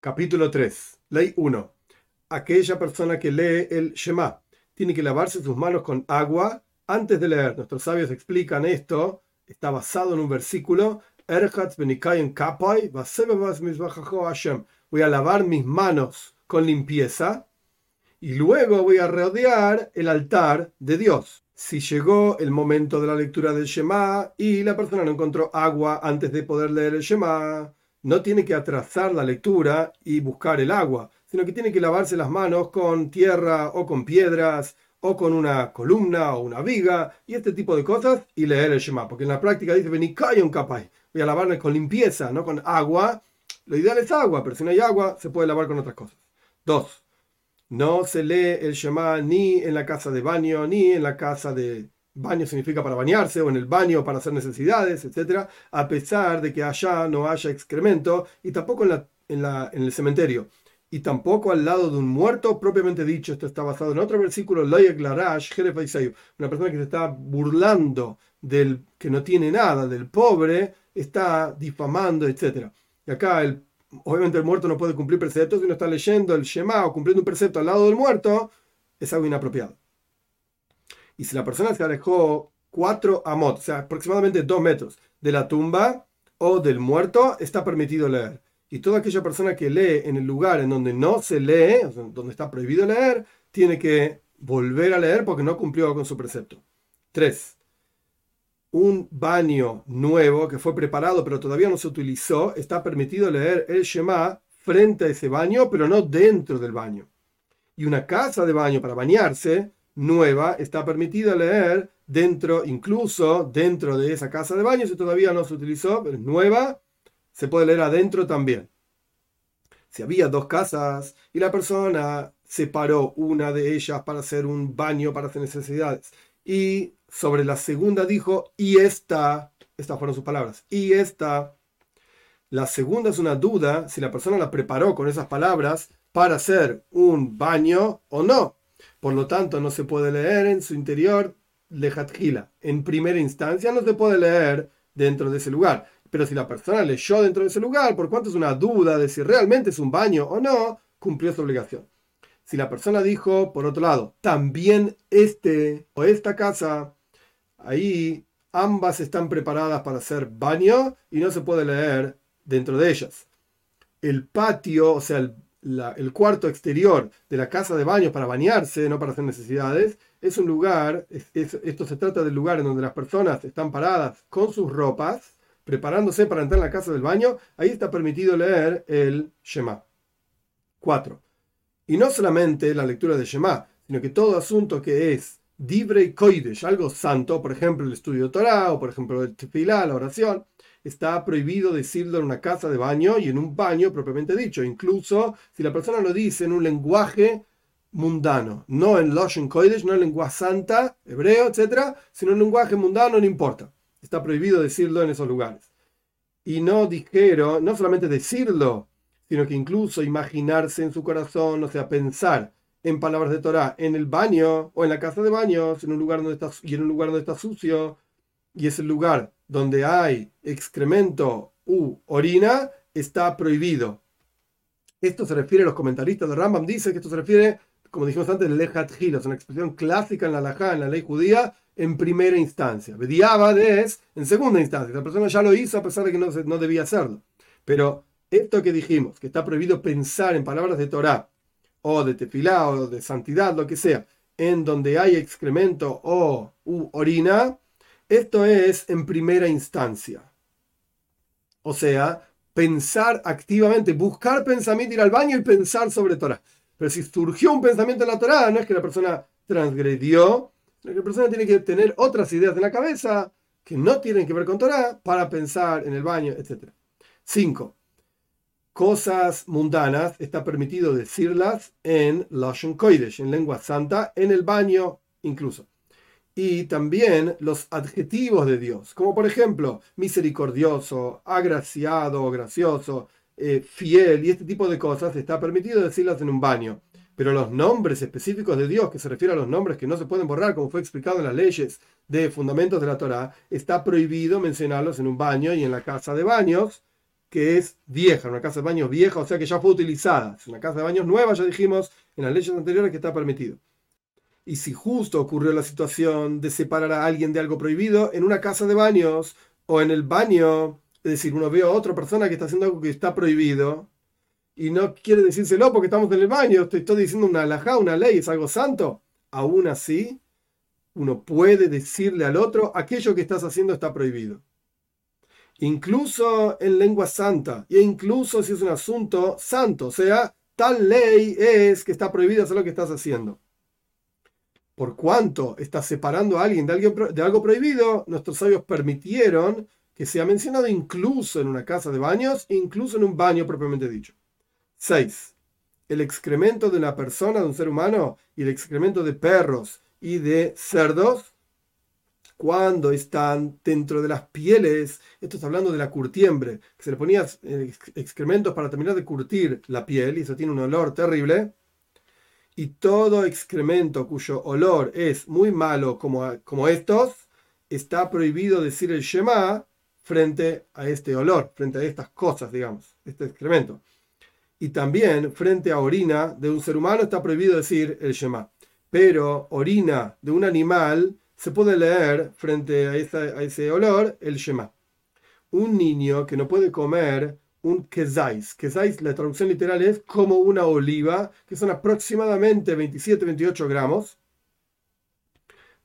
Capítulo 3. Ley 1. Aquella persona que lee el Shema tiene que lavarse sus manos con agua antes de leer. Nuestros sabios explican esto. Está basado en un versículo. Voy a lavar mis manos con limpieza y luego voy a rodear el altar de Dios. Si llegó el momento de la lectura del Shema y la persona no encontró agua antes de poder leer el Shema, no tiene que atrasar la lectura y buscar el agua, sino que tiene que lavarse las manos con tierra o con piedras o con una columna o una viga y este tipo de cosas y leer el Shema, porque en la práctica dice un capaz, voy a lavarme con limpieza, no con agua. Lo ideal es agua, pero si no hay agua se puede lavar con otras cosas. Dos, no se lee el Shema ni en la casa de baño ni en la casa de baño significa para bañarse o en el baño para hacer necesidades, etc., a pesar de que allá no haya excremento y tampoco en, la, en, el cementerio y tampoco al lado de un muerto propiamente dicho. Esto está basado en otro versículo, una persona que se está burlando del que no tiene nada, del pobre, está difamando, etc. Y acá el, obviamente el muerto no puede cumplir preceptos, si uno está leyendo el Shema o cumpliendo un precepto al lado del muerto, es algo inapropiado. Y si la persona se alejó 4 amot, o sea, aproximadamente 2 metros de la tumba o del muerto, está permitido leer. Y toda aquella persona que lee en el lugar en donde no se lee, donde está prohibido leer, tiene que volver a leer porque no cumplió con su precepto. 3. Un baño nuevo que fue preparado pero todavía no se utilizó, está permitido leer el Shema frente a ese baño, pero no dentro del baño. Y una casa de baño para bañarse nueva, está permitido leer dentro, incluso dentro de esa casa de baño, si todavía no se utilizó, pero es nueva, se puede leer adentro también. Si había dos casas y la persona separó una de ellas para hacer un baño para hacer necesidades y sobre la segunda dijo, y esta, estas fueron sus palabras, y esta, la segunda es una duda si la persona la preparó con esas palabras para hacer un baño o no. Por lo tanto, no se puede leer en su interior lejatjila. En primera instancia no se puede leer dentro de ese lugar. Pero si la persona leyó dentro de ese lugar, por cuanto es una duda de si realmente es un baño o no, cumplió su obligación. Si la persona dijo, por otro lado, también este o esta casa, ahí ambas están preparadas para hacer baño y no se puede leer dentro de ellas. El patio, o sea, el el cuarto exterior de la casa de baño para bañarse, no para hacer necesidades, es un lugar, esto se trata del lugar en donde las personas están paradas con sus ropas, preparándose para entrar en la casa del baño, ahí está permitido leer el Shema. 4. Y no solamente la lectura de Shema, sino que todo asunto que es Dibre Koidesh, algo santo, por ejemplo el estudio de Torah, o por ejemplo el Tefilá, la oración, está prohibido decirlo en una casa de baño y en un baño propiamente dicho, incluso si la persona lo dice en un lenguaje mundano, no en Loshen Kodesh, no en lengua santa, hebreo, etc., sino en lenguaje mundano, no importa. Está prohibido decirlo en esos lugares. Y no dijeron, no solamente decirlo, sino que incluso imaginarse en su corazón, o sea, pensar en palabras de Torah en el baño o en la casa de baños, en un lugar donde está, y en un lugar donde está sucio, y es el lugar donde hay excremento u orina, está prohibido. Esto se refiere, los comentaristas de Rambam dicen que esto se refiere, como dijimos antes, lejat es una expresión clásica en la halajá, en la ley judía, en primera instancia. Bediabad es en segunda instancia. La persona ya lo hizo a pesar de que no, no debía hacerlo. Pero esto que dijimos, que está prohibido pensar en palabras de Torah, o de tefilá, o de santidad, lo que sea, en donde hay excremento o u orina, esto es en primera instancia. O sea, pensar activamente, buscar pensamiento, ir al baño y pensar sobre Torah. Pero si surgió un pensamiento en la Torah, no es que la persona transgredió, sino que la persona tiene que tener otras ideas en la cabeza que no tienen que ver con Torah para pensar en el baño, etc. 5. Cosas mundanas está permitido decirlas en Lashon Kodesh, en lengua santa, en el baño incluso y también los adjetivos de Dios, como por ejemplo misericordioso, agraciado, gracioso, eh, fiel y este tipo de cosas está permitido decirlas en un baño. Pero los nombres específicos de Dios, que se refiere a los nombres que no se pueden borrar, como fue explicado en las leyes de fundamentos de la Torah, está prohibido mencionarlos en un baño y en la casa de baños, que es vieja, una casa de baños vieja, o sea que ya fue utilizada. Es una casa de baños nueva, ya dijimos en las leyes anteriores que está permitido. Y si justo ocurrió la situación de separar a alguien de algo prohibido en una casa de baños o en el baño, es decir, uno ve a otra persona que está haciendo algo que está prohibido y no quiere decírselo porque estamos en el baño, estoy, estoy diciendo una alajá, una ley, es algo santo, aún así uno puede decirle al otro aquello que estás haciendo está prohibido incluso en lengua santa, e incluso si es un asunto santo, o sea, tal ley es que está prohibido hacer lo que estás haciendo. Por cuanto estás separando a alguien de, de algo prohibido, nuestros sabios permitieron que sea mencionado incluso en una casa de baños, incluso en un baño propiamente dicho. 6. El excremento de una persona, de un ser humano, y el excremento de perros y de cerdos cuando están dentro de las pieles, esto está hablando de la curtiembre, que se le ponía eh, excrementos para terminar de curtir la piel, y eso tiene un olor terrible, y todo excremento cuyo olor es muy malo como, como estos, está prohibido decir el Shema frente a este olor, frente a estas cosas, digamos, este excremento. Y también frente a orina de un ser humano está prohibido decir el Shema. Pero orina de un animal se puede leer frente a, ese olor el Shema. Un niño que no puede comer un kezais. Kezais, la traducción literal es como una oliva, que son aproximadamente 27-28 gramos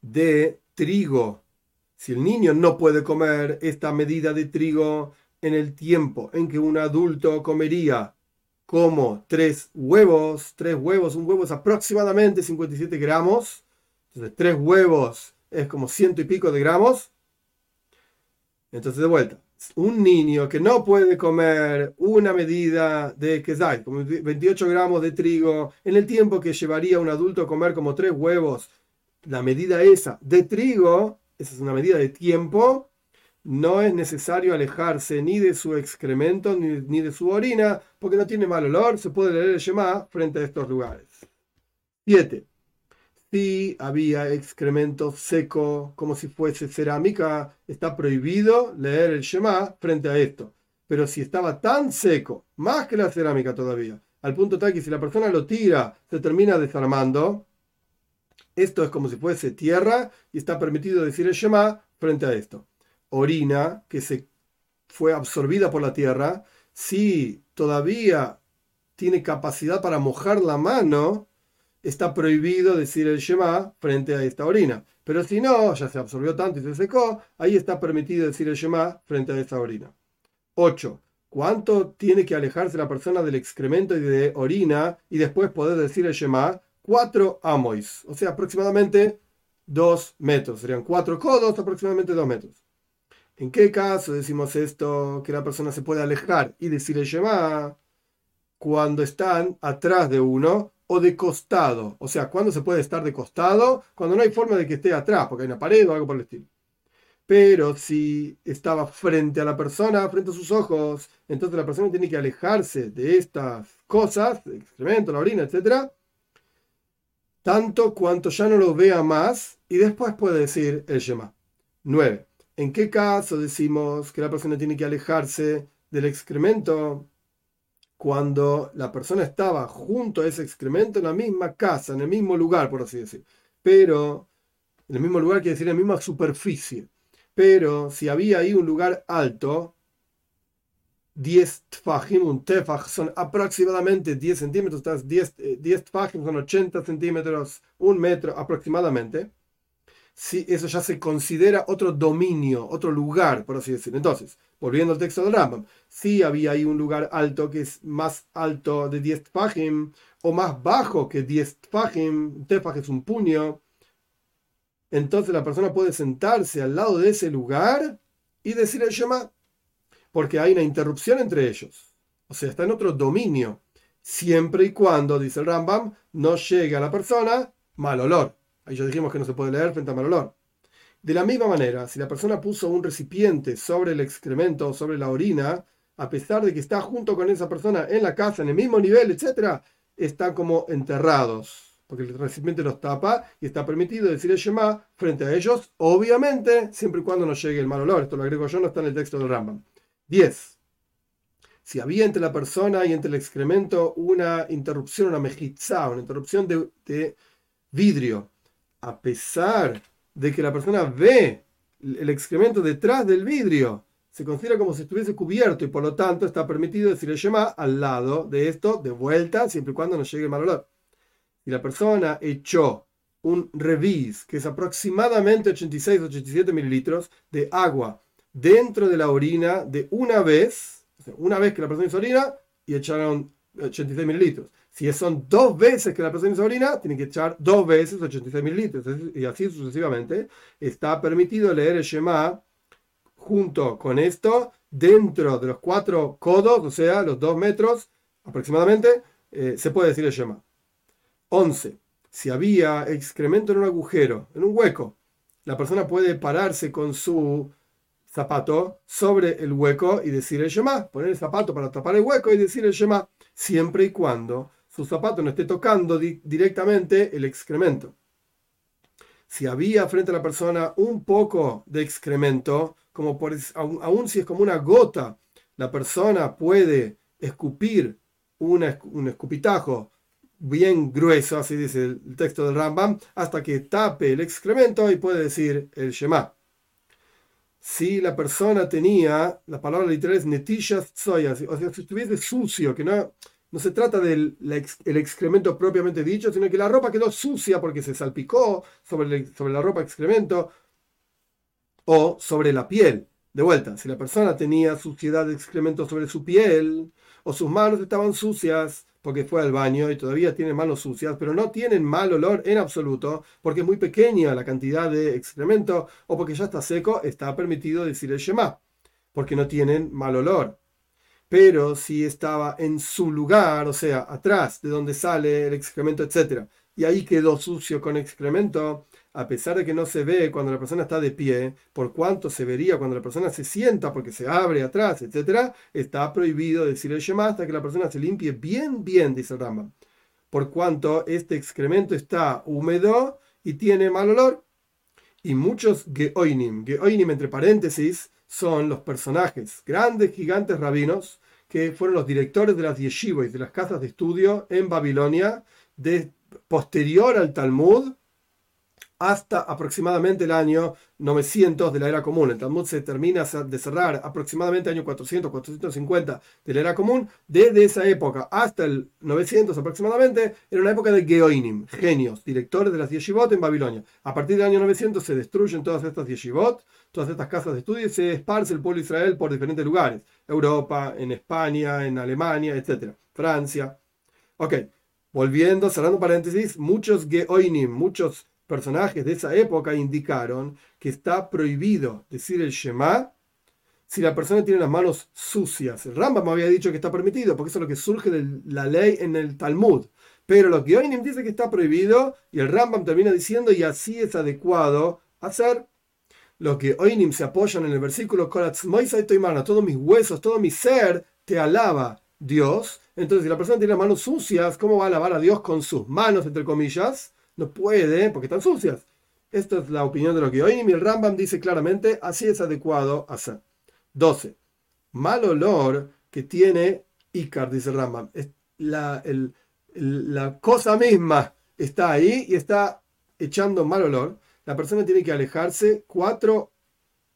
de trigo. Si el niño no puede comer esta medida de trigo en el tiempo en que un adulto comería como tres huevos, tres huevos, un huevo es aproximadamente 57 gramos, entonces tres huevos es como ciento y pico de gramos. Entonces, de vuelta, un niño que no puede comer una medida de quesai, como 28 gramos de trigo, en el tiempo que llevaría un adulto a comer como tres huevos, la medida esa de trigo, esa es una medida de tiempo, no es necesario alejarse ni de su excremento ni, ni de su orina, porque no tiene mal olor, se puede leer el Shema frente a estos lugares. 7 si había excremento seco como si fuese cerámica, está prohibido leer el Shema frente a esto. Pero si estaba tan seco, más que la cerámica todavía, al punto tal que si la persona lo tira, se termina desarmando, esto es como si fuese tierra y está permitido decir el Shema frente a esto. Orina que se fue absorbida por la tierra, si todavía tiene capacidad para mojar la mano, está prohibido decir el Shema frente a esta orina. Pero si no, ya se absorbió tanto y se secó, ahí está permitido decir el Shema frente a esta orina. 8. ¿Cuánto tiene que alejarse la persona del excremento y de orina y después poder decir el Shema? 4 amois, o sea, aproximadamente 2 metros. Serían 4 codos, aproximadamente 2 metros. ¿En qué caso decimos esto, que la persona se puede alejar y decir el Shema? Cuando están atrás de uno o de costado. O sea, ¿cuándo se puede estar de costado? Cuando no hay forma de que esté atrás, porque hay una pared o algo por el estilo. Pero si estaba frente a la persona, frente a sus ojos, entonces la persona tiene que alejarse de estas cosas, el excremento, la orina, etc. Tanto cuanto ya no lo vea más y después puede decir el Shema. 9. ¿En qué caso decimos que la persona tiene que alejarse del excremento? Cuando la persona estaba junto a ese excremento en la misma casa, en el mismo lugar, por así decir. Pero, en el mismo lugar quiere decir en la misma superficie. Pero si había ahí un lugar alto, 10 tfajim, un tefaj son aproximadamente 10 centímetros, 10, 10 tfajim son 80 centímetros, un metro aproximadamente si eso ya se considera otro dominio, otro lugar, por así decirlo. Entonces, volviendo al texto del Rambam, si había ahí un lugar alto que es más alto de 10 tfajim o más bajo que 10 tfajim, tefaj es un puño, entonces la persona puede sentarse al lado de ese lugar y decir el Shema, porque hay una interrupción entre ellos. O sea, está en otro dominio, siempre y cuando, dice el Rambam, no llegue a la persona mal olor. Ahí ya dijimos que no se puede leer frente a mal olor. De la misma manera, si la persona puso un recipiente sobre el excremento o sobre la orina, a pesar de que está junto con esa persona en la casa, en el mismo nivel, etc., están como enterrados, porque el recipiente los tapa y está permitido decir el Shema frente a ellos, obviamente, siempre y cuando no llegue el mal olor. Esto lo agrego yo, no está en el texto del Rambam. 10. Si había entre la persona y entre el excremento una interrupción, una mejizá, una interrupción de, de vidrio, a pesar de que la persona ve el excremento detrás del vidrio, se considera como si estuviese cubierto y por lo tanto está permitido decir el Shema al lado de esto, de vuelta, siempre y cuando no llegue el mal olor. Y la persona echó un revis, que es aproximadamente 86-87 mililitros de agua dentro de la orina de una vez, una vez que la persona hizo orina y echaron 86 mililitros. Si son dos veces que la persona hizo orina, tiene que echar dos veces 86 mililitros. Y así sucesivamente. Está permitido leer el Shema junto con esto dentro de los cuatro codos, o sea, los dos metros aproximadamente, eh, se puede decir el Shema. 11. Si había excremento en un agujero, en un hueco, la persona puede pararse con su zapato sobre el hueco y decir el Shema, poner el zapato para tapar el hueco y decir el Shema, siempre y cuando su zapato no esté tocando directamente el excremento. Si había frente a la persona un poco de excremento, como por, aun, si es como una gota, la persona puede escupir un escupitajo bien grueso, así dice el texto del Rambam, hasta que tape el excremento y puede decir el Shema. Si la persona tenía, la palabra literal es netillas soyas, o sea, si estuviese sucio, que no, no se trata del el excremento propiamente dicho, sino que la ropa quedó sucia porque se salpicó sobre, sobre la ropa excremento o sobre la piel. De vuelta, si la persona tenía suciedad de excremento sobre su piel o sus manos estaban sucias, porque fue al baño y todavía tiene manos sucias, pero no tienen mal olor en absoluto, porque es muy pequeña la cantidad de excremento o porque ya está seco, está permitido decir el Shema, porque no tienen mal olor. Pero si estaba en su lugar, o sea, atrás de donde sale el excremento, etc., y ahí quedó sucio con excremento, a pesar de que no se ve cuando la persona está de pie, por cuanto se vería cuando la persona se sienta porque se abre atrás, etc., está prohibido decir el Shema hasta que la persona se limpie bien, bien, dice el. Por cuanto este excremento está húmedo y tiene mal olor. Y muchos Geoinim, Geoinim entre paréntesis, son los personajes, grandes, gigantes rabinos, que fueron los directores de las yeshivos, de las casas de estudio en Babilonia, de, posterior al Talmud, hasta aproximadamente el año 900 de la era común. El Talmud se termina de cerrar aproximadamente año 400, 450 de la era común. Desde esa época hasta el 900 aproximadamente, era una época de Geoinim, genios, directores de las yeshivot en Babilonia. A partir del año 900 se destruyen todas estas yeshivot, todas estas casas de estudio y se esparce el pueblo de Israel por diferentes lugares. Europa, en España, en Alemania, etc. Francia. Ok, volviendo, cerrando paréntesis, muchos Geoinim, muchos personajes de esa época indicaron que está prohibido decir el Shema si la persona tiene las manos sucias. El Rambam había dicho que está permitido, porque eso es lo que surge de la ley en el Talmud. Pero los Geonim dice que está prohibido y el Rambam termina diciendo y así es adecuado hacer. Los Geonim se apoyan en el versículo todos mis huesos, todo mi ser te alaba Dios. Entonces, si la persona tiene las manos sucias, ¿cómo va a alabar a Dios con sus manos, entre comillas? No puede porque están sucias. Esta es la opinión de los que hoy el Rambam dice claramente, así es adecuado hacer. 12. Mal olor que tiene Icar, dice Rambam. La, la cosa misma está ahí y está echando mal olor. La persona tiene que alejarse cuatro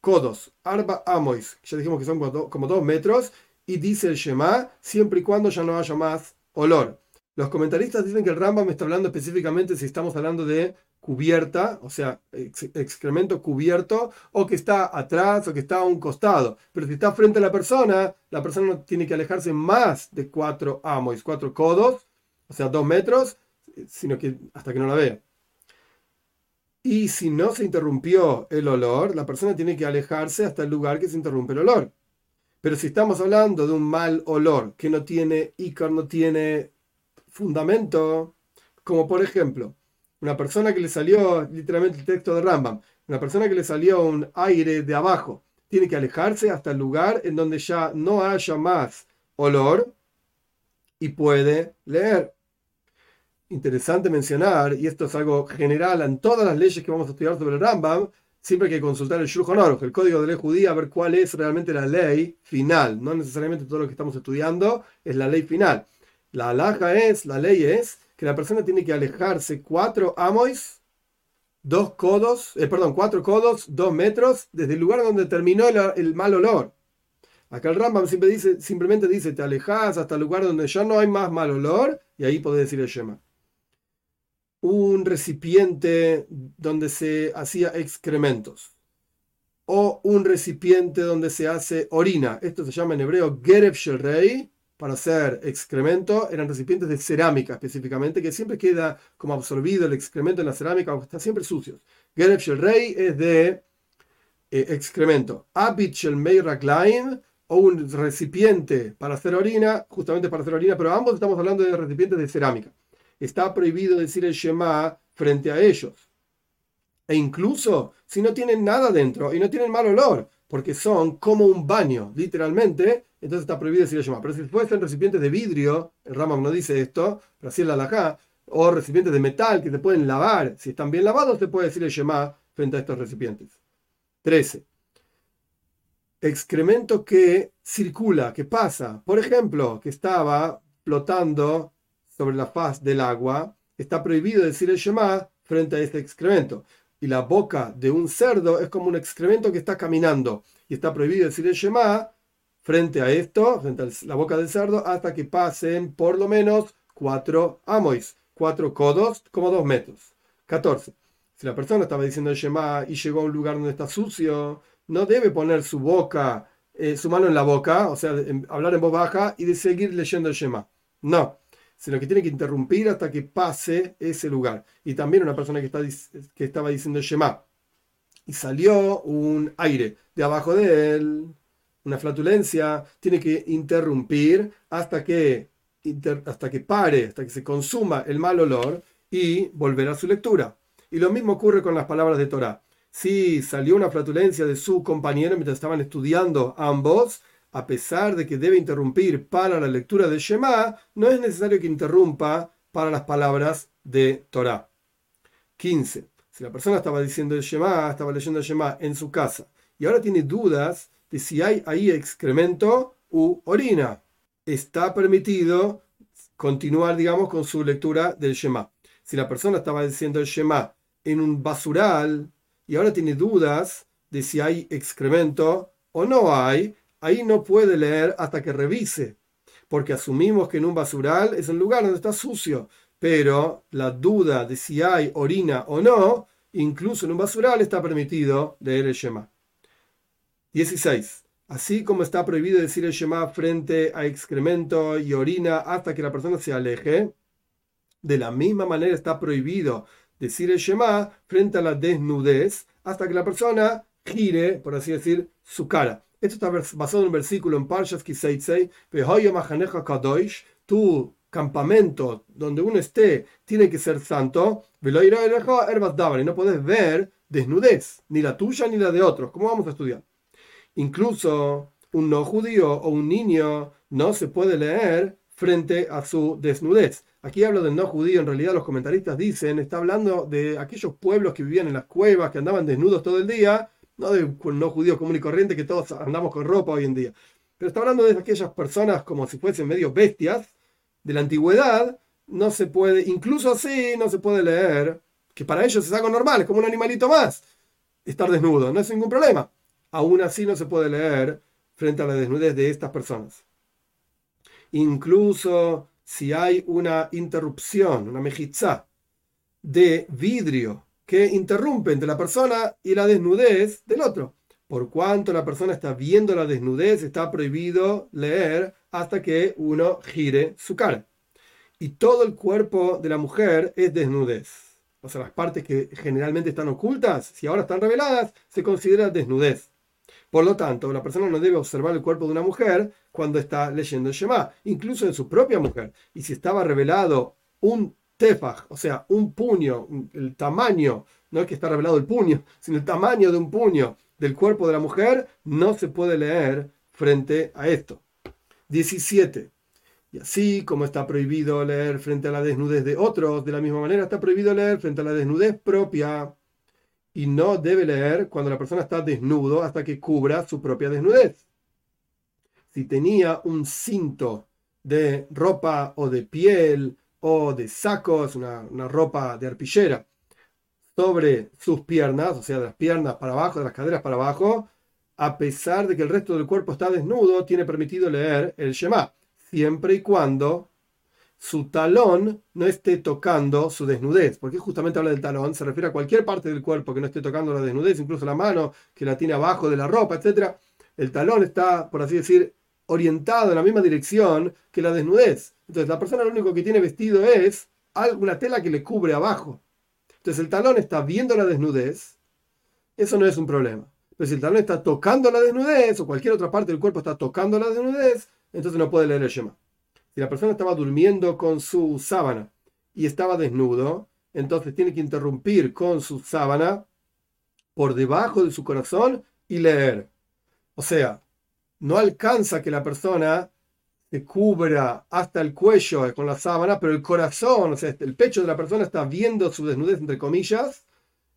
codos, arba amois, ya dijimos que son como dos metros, y dice el Shema, siempre y cuando ya no haya más olor. Los comentaristas dicen que el Rambam está hablando específicamente si estamos hablando de cubierta, o sea, excremento cubierto, o que está atrás o que está a un costado. Pero si está frente a la persona, la persona no tiene que alejarse más de cuatro amos, cuatro codos, o sea, dos metros, sino que hasta que no la vea. Y si no se interrumpió el olor, la persona tiene que alejarse hasta el lugar que se interrumpe el olor. Pero si estamos hablando de un mal olor que no tiene ícar, no tiene fundamento, como por ejemplo, una persona que le salió, literalmente el texto de Rambam, una persona que le salió un aire de abajo, tiene que alejarse hasta el lugar en donde ya no haya más olor y puede leer. Interesante mencionar, y esto es algo general en todas las leyes que vamos a estudiar sobre el Rambam, siempre hay que consultar el Shulchan Aruch, el código de ley judía, a ver cuál es realmente la ley final. No necesariamente todo lo que estamos estudiando es la ley final. La alhaja es, la ley es, que la persona tiene que alejarse cuatro amois, dos codos, eh, perdón, cuatro codos, dos metros, desde el lugar donde terminó el, mal olor. Acá el Rambam simplemente dice, te alejas hasta el lugar donde ya no hay más mal olor, y ahí podés decir el Shema un recipiente donde se hacía excrementos o un recipiente donde se hace orina. Esto se llama en hebreo Gerev Rey para hacer excremento. Eran recipientes de cerámica específicamente, que siempre queda como absorbido el excremento en la cerámica, aunque está siempre sucios. Gerev Rey es de eh, excremento. Abit Shel Meiraklaim o un recipiente para hacer orina, justamente para hacer orina, pero ambos estamos hablando de recipientes de cerámica está prohibido decir el Shema frente a ellos. E incluso si no tienen nada dentro y no tienen mal olor, porque son como un baño, literalmente, entonces está prohibido decir Shema. Pero si fuesen recipientes de vidrio, el Ramam no dice esto, pero o recipientes de metal que se pueden lavar, si están bien lavados, se puede decir Shema frente a estos recipientes. 13. Excremento que circula, que pasa. Por ejemplo, que estaba flotando sobre la faz del agua, está prohibido decir el frente a este excremento. Y la boca de un cerdo es como un excremento que está caminando. Y está prohibido decir el Shema frente a esto, frente a la boca del cerdo, hasta que pasen por lo menos cuatro amois, cuatro codos, como dos metros. 14. Si la persona estaba diciendo el Shema y llegó a un lugar donde está sucio, no debe poner su boca, eh, su mano en la boca, o sea, hablar en voz baja y de seguir leyendo el Shema. No sino que tiene que interrumpir hasta que pase ese lugar. Y también una persona que, está, que estaba diciendo Shema y salió un aire de abajo de él, una flatulencia, tiene que interrumpir hasta que, hasta que pare, hasta que se consuma el mal olor y volver a su lectura. Y lo mismo ocurre con las palabras de Torah. Si salió una flatulencia de su compañero mientras estaban estudiando ambos, a pesar de que debe interrumpir para la lectura de Shema, no es necesario que interrumpa para las palabras de Torah. 15. Si la persona estaba diciendo el Shema, estaba leyendo el Shema en su casa y ahora tiene dudas de si hay ahí excremento u orina, está permitido continuar, digamos, con su lectura del Shema. Si la persona estaba diciendo el Shema en un basural y ahora tiene dudas de si hay excremento o no hay, ahí no puede leer hasta que revise, porque asumimos que en un basural es el lugar donde está sucio, pero la duda de si hay orina o no, incluso en un basural está permitido leer el Shema. 16. Así como está prohibido decir el Shema frente a excremento y orina hasta que la persona se aleje, de la misma manera está prohibido decir el Shema frente a la desnudez hasta que la persona gire, por así decir, su cara. Esto está basado en un versículo en Parshas Kiseitzei, tu campamento donde uno esté tiene que ser santo, y no puedes ver desnudez, ni la tuya ni la de otros. ¿Cómo vamos a estudiar? Incluso un no judío o un niño no se puede leer frente a su desnudez. Aquí hablo del no judío, en realidad los comentaristas dicen, está hablando de aquellos pueblos que vivían en las cuevas, que andaban desnudos todo el día, no de no judíos común y corriente que todos andamos con ropa hoy en día, pero está hablando de aquellas personas como si fuesen medio bestias de la antigüedad, no se puede, incluso así no se puede leer, que para ellos es algo normal, es como un animalito más, estar desnudo, no es ningún problema. Aún así no se puede leer frente a la desnudez de estas personas. Incluso si hay una interrupción, una mejizá de vidrio que interrumpe entre la persona y la desnudez del otro. Por cuanto la persona está viendo la desnudez, está prohibido leer hasta que uno gire su cara. Y todo el cuerpo de la mujer es desnudez. O sea, las partes que generalmente están ocultas, si ahora están reveladas, se considera desnudez. Por lo tanto, la persona no debe observar el cuerpo de una mujer cuando está leyendo el Shema, incluso de su propia mujer. Y si estaba revelado un tefaj, o sea, un puño, el tamaño, no es que está revelado el puño, sino el tamaño de un puño del cuerpo de la mujer, no se puede leer frente a esto. 17. Y así como está prohibido leer frente a la desnudez de otros, de la misma manera está prohibido leer frente a la desnudez propia. y no debe leer cuando la persona está desnudo hasta que cubra su propia desnudez. Si tenía un cinto de ropa o de piel o de sacos, una, una ropa de arpillera, sobre sus piernas, o sea, de las piernas para abajo, de las caderas para abajo, a pesar de que el resto del cuerpo está desnudo, tiene permitido leer el Shema, siempre y cuando su talón no esté tocando su desnudez. porque justamente habla del talón? Se refiere a cualquier parte del cuerpo que no esté tocando la desnudez, incluso la mano que la tiene abajo de la ropa, etc. El talón está, por así decir, orientado en la misma dirección que la desnudez. Entonces la persona lo único que tiene vestido es alguna tela que le cubre abajo. Entonces el talón está viendo la desnudez, eso no es un problema. Pero si el talón está tocando la desnudez o cualquier otra parte del cuerpo está tocando la desnudez, entonces no puede leer el Shema. Si la persona estaba durmiendo con su sábana y estaba desnudo, entonces tiene que interrumpir con su sábana por debajo de su corazón y leer. O sea, no alcanza que la persona se cubra hasta el cuello con la sábana, pero el corazón, o sea, el pecho de la persona está viendo su desnudez, entre comillas,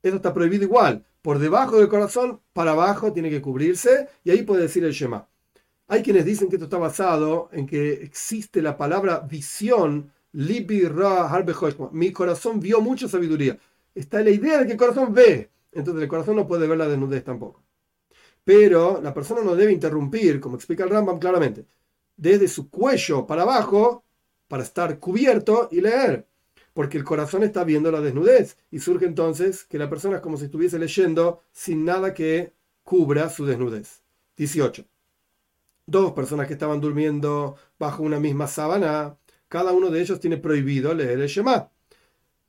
eso está prohibido igual. Por debajo del corazón, para abajo, tiene que cubrirse y ahí puede decir el Shema. Hay quienes dicen que esto está basado en que existe la palabra visión, mi corazón vio mucha sabiduría. Está la idea de que el corazón ve, entonces el corazón no puede ver la desnudez tampoco. Pero la persona no debe interrumpir, como explica el Rambam claramente, desde su cuello para abajo para estar cubierto y leer, porque el corazón está viendo la desnudez y surge entonces que la persona es como si estuviese leyendo sin nada que cubra su desnudez. 18 dos personas que estaban durmiendo bajo una misma sábana, cada uno de ellos tiene prohibido leer el Shema,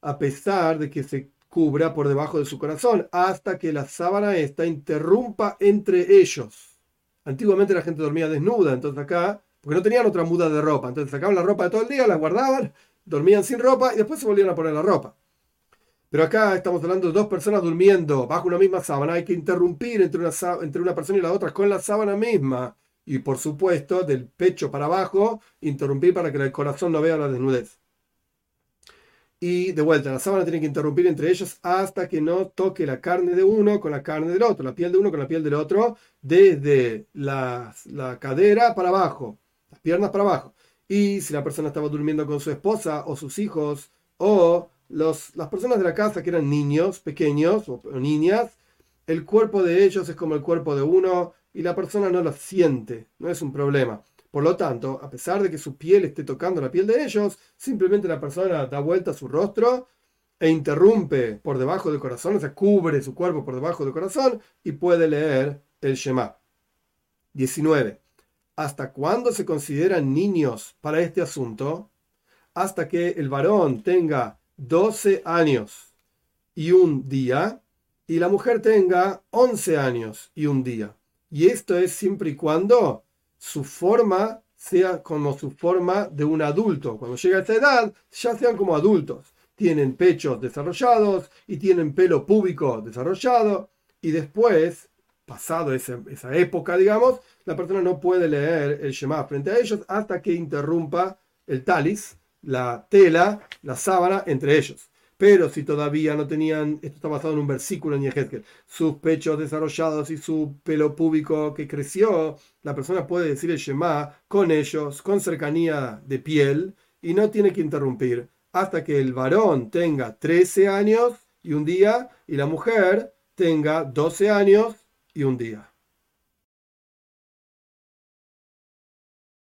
a pesar de que se cubra por debajo de su corazón, hasta que la sábana esta interrumpa entre ellos. Antiguamente la gente dormía desnuda, entonces acá, porque no tenían otra muda de ropa, entonces sacaban la ropa de todo el día, la guardaban, dormían sin ropa y después se volvían a poner la ropa. Pero acá estamos hablando de dos personas durmiendo bajo una misma sábana. Hay que interrumpir entre una, entre una persona y la otra con la sábana misma y por supuesto del pecho para abajo, interrumpir para que el corazón no vea la desnudez. Y de vuelta, la sábana tiene que interrumpir entre ellos hasta que no toque la carne de uno con la carne del otro, la piel de uno con la piel del otro, desde la, cadera para abajo, piernas para abajo. Y si la persona estaba durmiendo con su esposa o sus hijos o los, las personas de la casa que eran niños pequeños o niñas, el cuerpo de ellos es como el cuerpo de uno y la persona no lo siente, no es un problema. Por lo tanto, a pesar de que su piel esté tocando la piel de ellos, simplemente la persona da vuelta a su rostro e interrumpe por debajo del corazón, o sea, cubre su cuerpo por debajo del corazón y puede leer el Shema. 19. ¿Hasta cuándo se consideran niños para este asunto? Hasta que el varón tenga 12 años y un día y la mujer tenga 11 años y un día. Y esto es siempre y cuando su forma sea como su forma de un adulto. Cuando llega a esta edad, ya sean como adultos. Tienen pechos desarrollados y tienen pelo púbico desarrollado. Y después, pasado esa, época, digamos, la persona no puede leer el Shema frente a ellos hasta que interrumpa el talis, la tela, la sábana entre ellos. Pero si todavía no tenían, esto está basado en un versículo en Yehezkel, sus pechos desarrollados y su pelo púbico que creció, la persona puede decir el Shema con ellos, con cercanía de piel, y no tiene que interrumpir hasta que el varón tenga 13 años y un día, y la mujer tenga 12 años y un día.